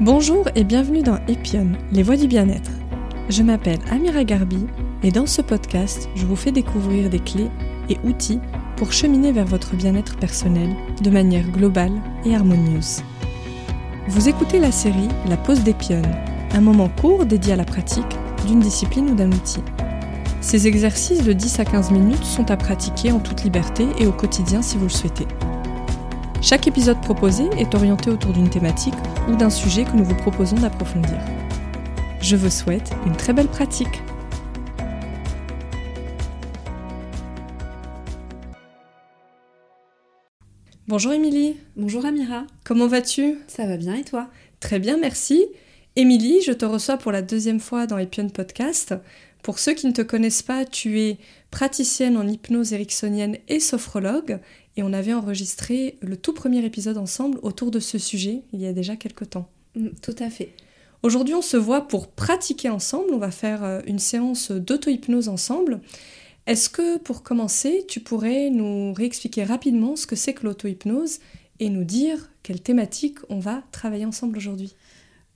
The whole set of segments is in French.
Bonjour et bienvenue dans Epion, les voix du bien-être. Je m'appelle Amira Garbi et dans ce podcast, je vous fais découvrir des clés et outils pour cheminer vers votre bien-être personnel de manière globale et harmonieuse. Vous écoutez la série La pause d'Epion, un moment court dédié à la pratique d'une discipline ou d'un outil. Ces exercices de 10 à 15 minutes sont à pratiquer en toute liberté et au quotidien si vous le souhaitez. Chaque épisode proposé est orienté autour d'une thématique ou d'un sujet que nous vous proposons d'approfondir. Je vous souhaite une très belle pratique. Bonjour Émilie. Bonjour Amira. Comment vas-tu? Ça va bien et toi? Très bien, merci. Émilie, je te reçois pour la deuxième fois dans Epion Podcast. Pour ceux qui ne te connaissent pas, tu es praticienne en hypnose ericksonienne et sophrologue et on avait enregistré le tout premier épisode ensemble autour de ce sujet il y a déjà quelques temps. Mm, tout à fait. Aujourd'hui, on se voit pour pratiquer ensemble. On va faire euh, une séance d'auto-hypnose ensemble. Est-ce que pour commencer, tu pourrais nous réexpliquer rapidement ce que c'est que l'auto-hypnose et nous dire quelle thématique on va travailler ensemble aujourd'hui?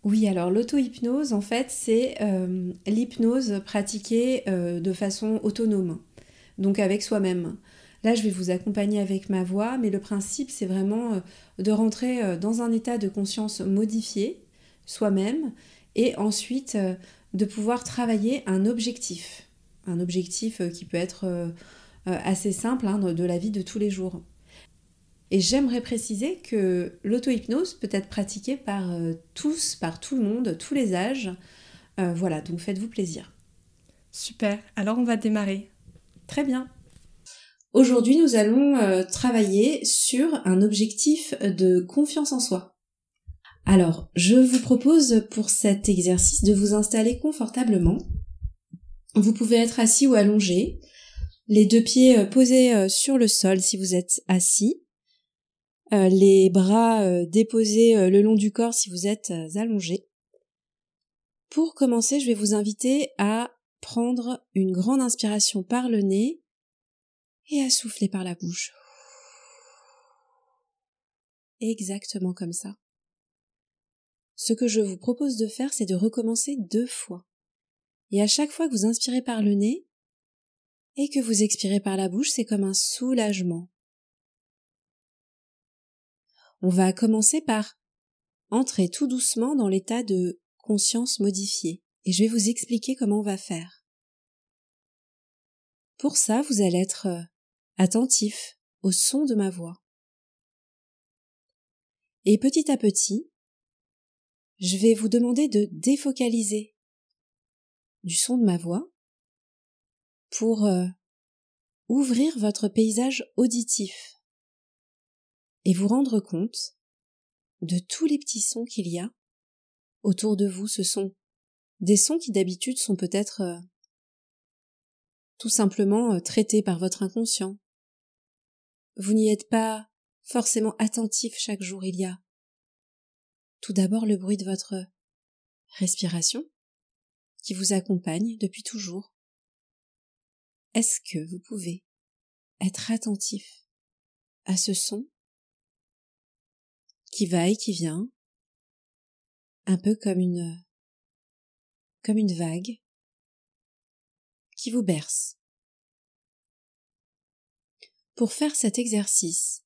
Oui, alors l'auto-hypnose, en fait, c'est euh, l'hypnose pratiquée euh, de façon autonome, donc avec soi-même. Là, je vais vous accompagner avec ma voix, mais le principe, c'est vraiment euh, de rentrer dans un état de conscience modifié, soi-même, et ensuite de pouvoir travailler un objectif. Un objectif qui peut être assez simple hein, de la vie de tous les jours. Et j'aimerais préciser que l'auto-hypnose peut être pratiquée par tous, par tout le monde, tous les âges. voilà, donc faites-vous plaisir. Super, alors on va démarrer. Très bien. Aujourd'hui, nous allons euh, travailler sur un objectif de confiance en soi. Alors, je vous propose pour cet exercice de vous installer confortablement. Vous pouvez être assis ou allongé, les deux pieds euh, posés euh, sur le sol si vous êtes assis, les bras déposés le long du corps si vous êtes allongé. Pour commencer, je vais vous inviter à prendre une grande inspiration par le nez et à souffler par la bouche. Exactement comme ça. Ce que je vous propose de faire, c'est de recommencer deux fois. Et à chaque fois que vous inspirez par le nez et que vous expirez par la bouche, c'est comme un soulagement. On va commencer par entrer tout doucement dans l'état de conscience modifiée. Et je vais vous expliquer comment on va faire. Pour ça, vous allez être attentif au son de ma voix. Et petit à petit, je vais vous demander de défocaliser du son de ma voix pour euh, ouvrir votre paysage auditif et vous rendre compte de tous les petits sons qu'il y a autour de vous. Ce sont des sons qui d'habitude sont peut-être euh, tout simplement euh, traités par votre inconscient, vous n'y êtes pas forcément attentif chaque jour. Il y a tout d'abord le bruit de votre respiration qui vous accompagne depuis toujours. Est-ce que vous pouvez être attentif à ce son qui va et qui vient, un peu comme une comme une vague qui vous berce. Pour faire cet exercice,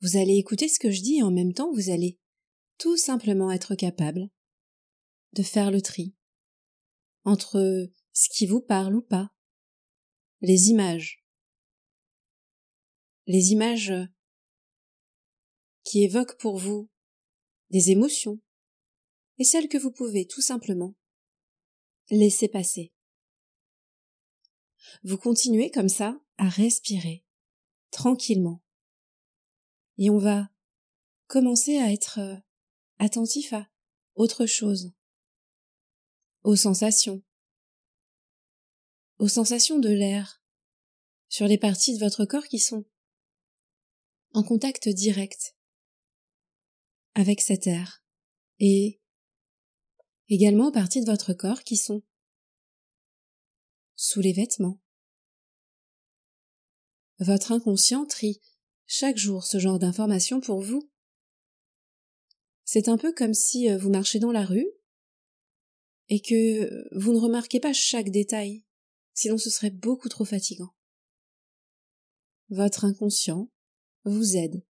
vous allez écouter ce que je dis et en même temps vous allez tout simplement être capable de faire le tri entre ce qui vous parle ou pas, les images, les images qui évoquent pour vous des émotions et celles que vous pouvez tout simplement laisser passer. Vous continuez comme ça à respirer tranquillement. Et on va commencer à être euh, attentif à autre chose, aux sensations, aux sensations de l'air sur les parties de votre corps qui sont en contact direct avec cet air et également aux parties de votre corps qui sont sous les vêtements, votre inconscient trie chaque jour ce genre d'informations pour vous. C'est un peu comme si euh, vous marchez dans la rue et que vous ne remarquez pas chaque détail, sinon ce serait beaucoup trop fatigant. Votre inconscient vous aide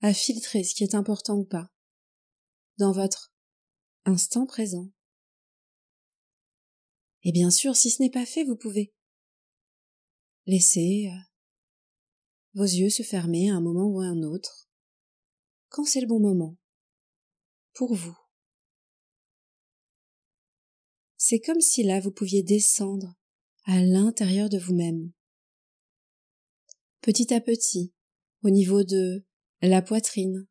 à filtrer ce qui est important ou pas dans votre instant présent. Et bien sûr, si ce n'est pas fait, vous pouvez laisser euh, vos yeux se fermer à un moment ou à un autre, quand c'est le bon moment, pour vous. C'est comme si là vous pouviez descendre à l'intérieur de vous-même. Petit à petit, au niveau de la poitrine,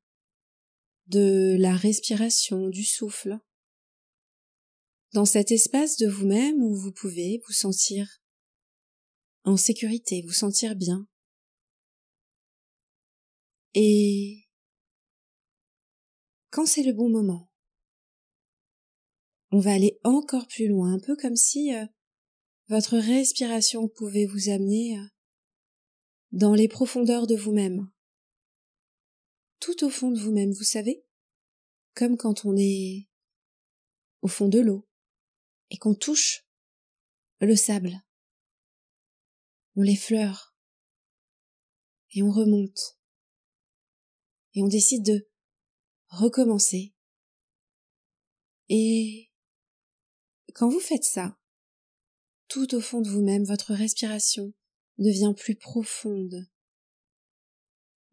de la respiration, du souffle, dans cet espace de vous-même où vous pouvez vous sentir en sécurité, vous sentir bien. Et quand c'est le bon moment, on va aller encore plus loin, un peu comme si euh, votre respiration pouvait vous amener euh, dans les profondeurs de vous-même, tout au fond de vous-même, vous savez, comme quand on est au fond de l'eau et qu'on touche le sable. On l'effleure et on remonte et on décide de recommencer. Et quand vous faites ça, tout au fond de vous-même, votre respiration devient plus profonde,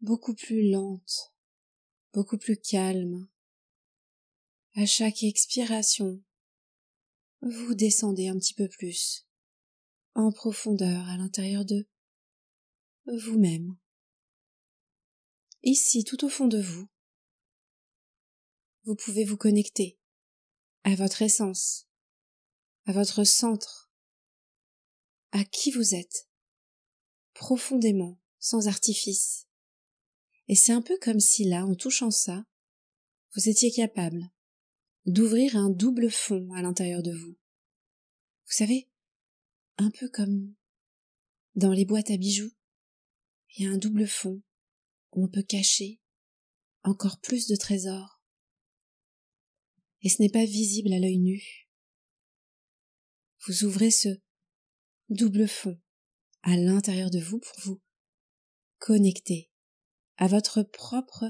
beaucoup plus lente, beaucoup plus calme. À chaque expiration, vous descendez un petit peu plus, en profondeur à l'intérieur de vous-même. Ici, tout au fond de vous, vous pouvez vous connecter à votre essence, à votre centre, à qui vous êtes, profondément, sans artifice. Et c'est un peu comme si là, en touchant ça, vous étiez capable d'ouvrir un double fond à l'intérieur de vous. Vous savez, un peu comme dans les boîtes à bijoux, il y a un double fond où on peut cacher encore plus de trésors. Et ce n'est pas visible à l'œil nu. Vous ouvrez ce double fond à l'intérieur de vous pour vous connecter à votre propre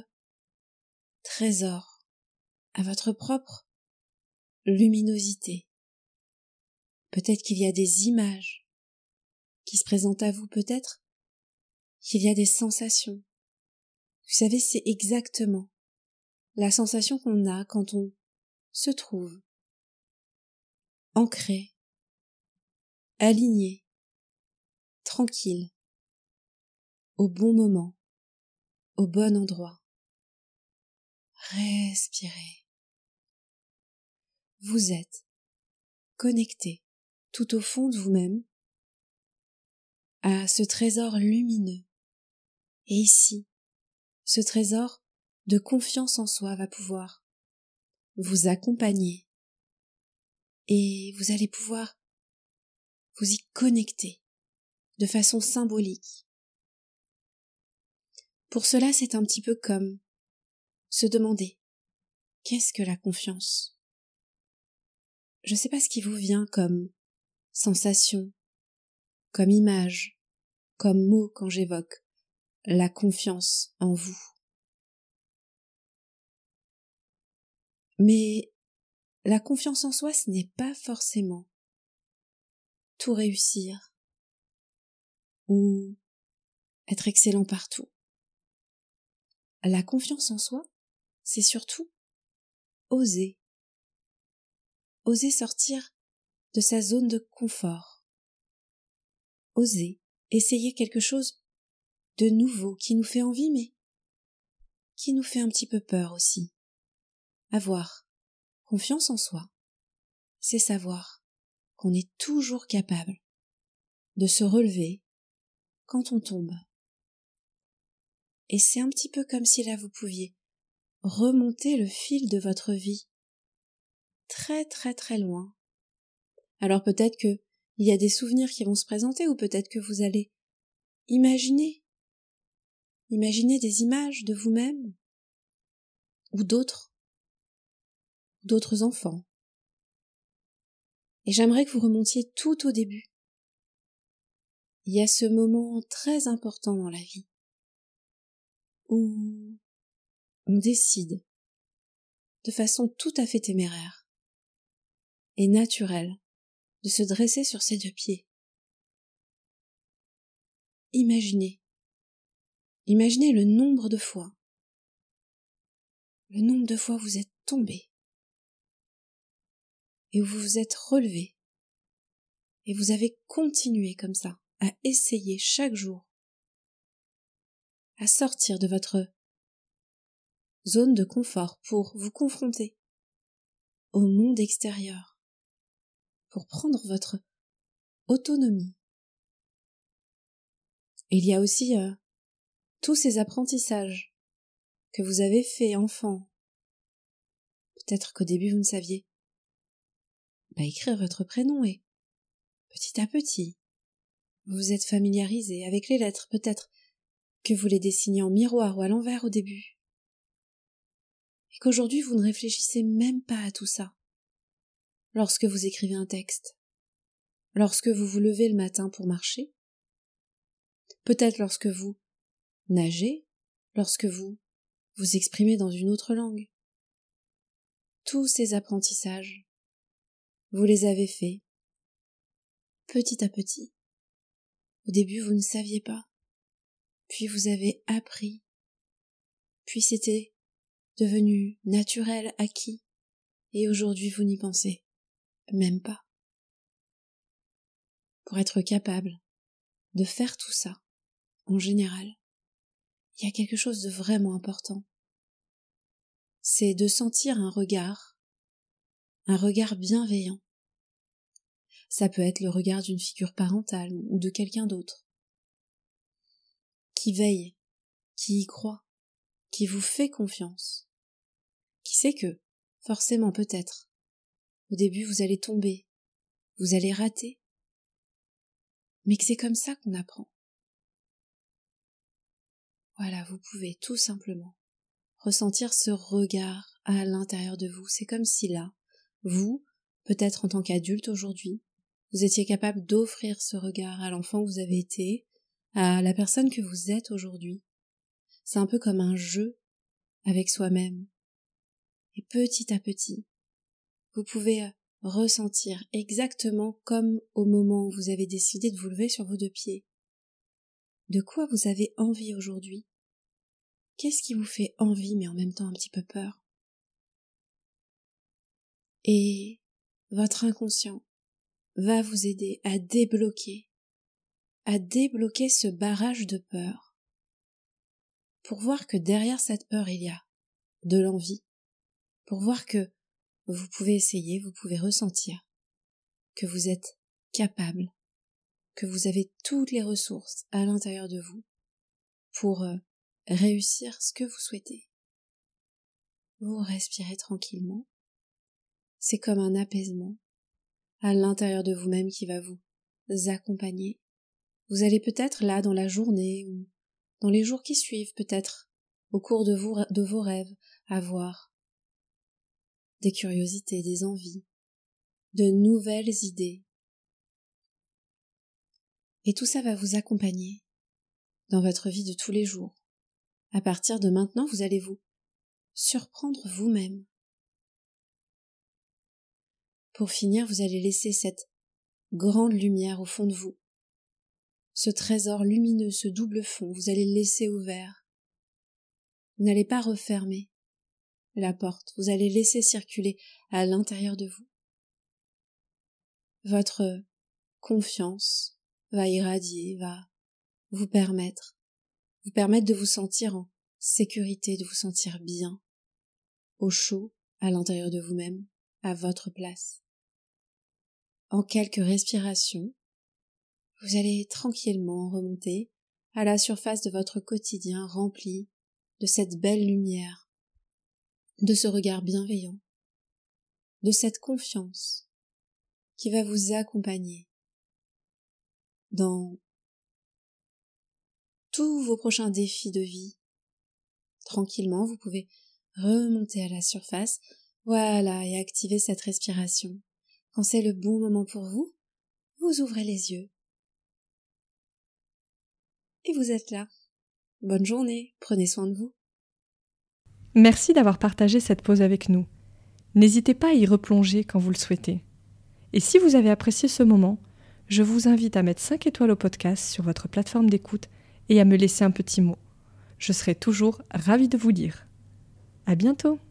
trésor, à votre propre luminosité. Peut-être qu'il y a des images qui se présentent à vous, peut-être qu'il y a des sensations. Vous savez, c'est exactement la sensation qu'on a quand on se trouve ancré, aligné, tranquille, au bon moment, au bon endroit. Respirez. Vous êtes connecté tout au fond de vous-même à ce trésor lumineux. Et ici, ce trésor de confiance en soi va pouvoir vous accompagner et vous allez pouvoir vous y connecter de façon symbolique pour cela, c'est un petit peu comme se demander qu'est-ce que la confiance? Je ne sais pas ce qui vous vient comme sensation, comme image, comme mot quand j'évoque la confiance en vous. Mais la confiance en soi, ce n'est pas forcément tout réussir ou être excellent partout. La confiance en soi, c'est surtout oser. Oser sortir de sa zone de confort. Oser essayer quelque chose de nouveau qui nous fait envie mais qui nous fait un petit peu peur aussi. Avoir confiance en soi, c'est savoir qu'on est toujours capable de se relever quand on tombe et c'est un petit peu comme si là vous pouviez remonter le fil de votre vie très très très loin. Alors peut-être que il y a des souvenirs qui vont se présenter ou peut-être que vous allez imaginer imaginer des images de vous-même ou d'autres d'autres enfants. Et j'aimerais que vous remontiez tout au début. Il y a ce moment très important dans la vie où on décide de façon tout à fait téméraire et naturelle de se dresser sur ses deux pieds. Imaginez, imaginez le nombre de fois, le nombre de fois vous êtes tombé et vous vous êtes relevé et vous avez continué comme ça à essayer chaque jour à sortir de votre zone de confort pour vous confronter au monde extérieur, pour prendre votre autonomie. Il y a aussi euh, tous ces apprentissages que vous avez faits enfant. Peut-être qu'au début vous ne saviez pas écrire votre prénom et petit à petit vous vous êtes familiarisé avec les lettres, peut-être que vous les dessinez en miroir ou à l'envers au début et qu'aujourd'hui vous ne réfléchissez même pas à tout ça. Lorsque vous écrivez un texte, lorsque vous vous levez le matin pour marcher, peut-être lorsque vous nagez, lorsque vous vous exprimez dans une autre langue. Tous ces apprentissages, vous les avez faits petit à petit. Au début, vous ne saviez pas, puis vous avez appris, puis c'était devenu naturel, acquis, et aujourd'hui vous n'y pensez même pas. Pour être capable de faire tout ça, en général, il y a quelque chose de vraiment important. C'est de sentir un regard, un regard bienveillant. Ça peut être le regard d'une figure parentale ou de quelqu'un d'autre, qui veille, qui y croit, qui vous fait confiance, qui sait que, forcément peut-être, au début vous allez tomber, vous allez rater, mais que c'est comme ça qu'on apprend. Voilà, vous pouvez tout simplement ressentir ce regard à l'intérieur de vous. C'est comme si là, vous, peut-être en tant qu'adulte aujourd'hui, vous étiez capable d'offrir ce regard à l'enfant que vous avez été, à la personne que vous êtes aujourd'hui. C'est un peu comme un jeu avec soi-même. Et petit à petit, vous pouvez euh, ressentir exactement comme au moment où vous avez décidé de vous lever sur vos deux pieds. De quoi vous avez envie aujourd'hui? Qu'est-ce qui vous fait envie mais en même temps un petit peu peur? Et votre inconscient va vous aider à débloquer, à débloquer ce barrage de peur pour voir que derrière cette peur il y a de l'envie, pour voir que vous pouvez essayer, vous pouvez ressentir que vous êtes capable, que vous avez toutes les ressources à l'intérieur de vous pour euh, réussir ce que vous souhaitez. Vous respirez tranquillement. C'est comme un apaisement à l'intérieur de vous-même qui va vous accompagner. Vous allez peut-être là dans la journée ou dans les jours qui suivent peut-être au cours de, de vos rêves avoir des curiosités, des envies, de nouvelles idées. Et tout ça va vous accompagner dans votre vie de tous les jours. À partir de maintenant, vous allez vous surprendre vous-même. Pour finir, vous allez laisser cette grande lumière au fond de vous. Ce trésor lumineux, ce double fond, vous allez le laisser ouvert. Vous n'allez pas refermer la porte, vous allez laisser circuler à l'intérieur de vous. Votre confiance va irradier, va vous permettre, vous permettre de vous sentir en sécurité, de vous sentir bien, au chaud, à l'intérieur de vous-même, à votre place. En quelques respirations, vous allez tranquillement remonter à la surface de votre quotidien rempli de cette belle lumière de ce regard bienveillant, de cette confiance qui va vous accompagner dans tous vos prochains défis de vie. Tranquillement, vous pouvez remonter à la surface, Voilà, et activez cette respiration. Quand c'est le bon moment pour vous, vous ouvrez les yeux. Et vous êtes là. Bonne journée, prenez soin de vous. Merci d'avoir partagé cette pause avec nous. N'hésitez pas à y replonger quand vous le souhaitez. Et si vous avez apprécié ce moment, je vous invite à mettre 5 étoiles au podcast sur votre plateforme d'écoute et à me laisser un petit mot. Je serai toujours ravie de vous lire. À bientôt!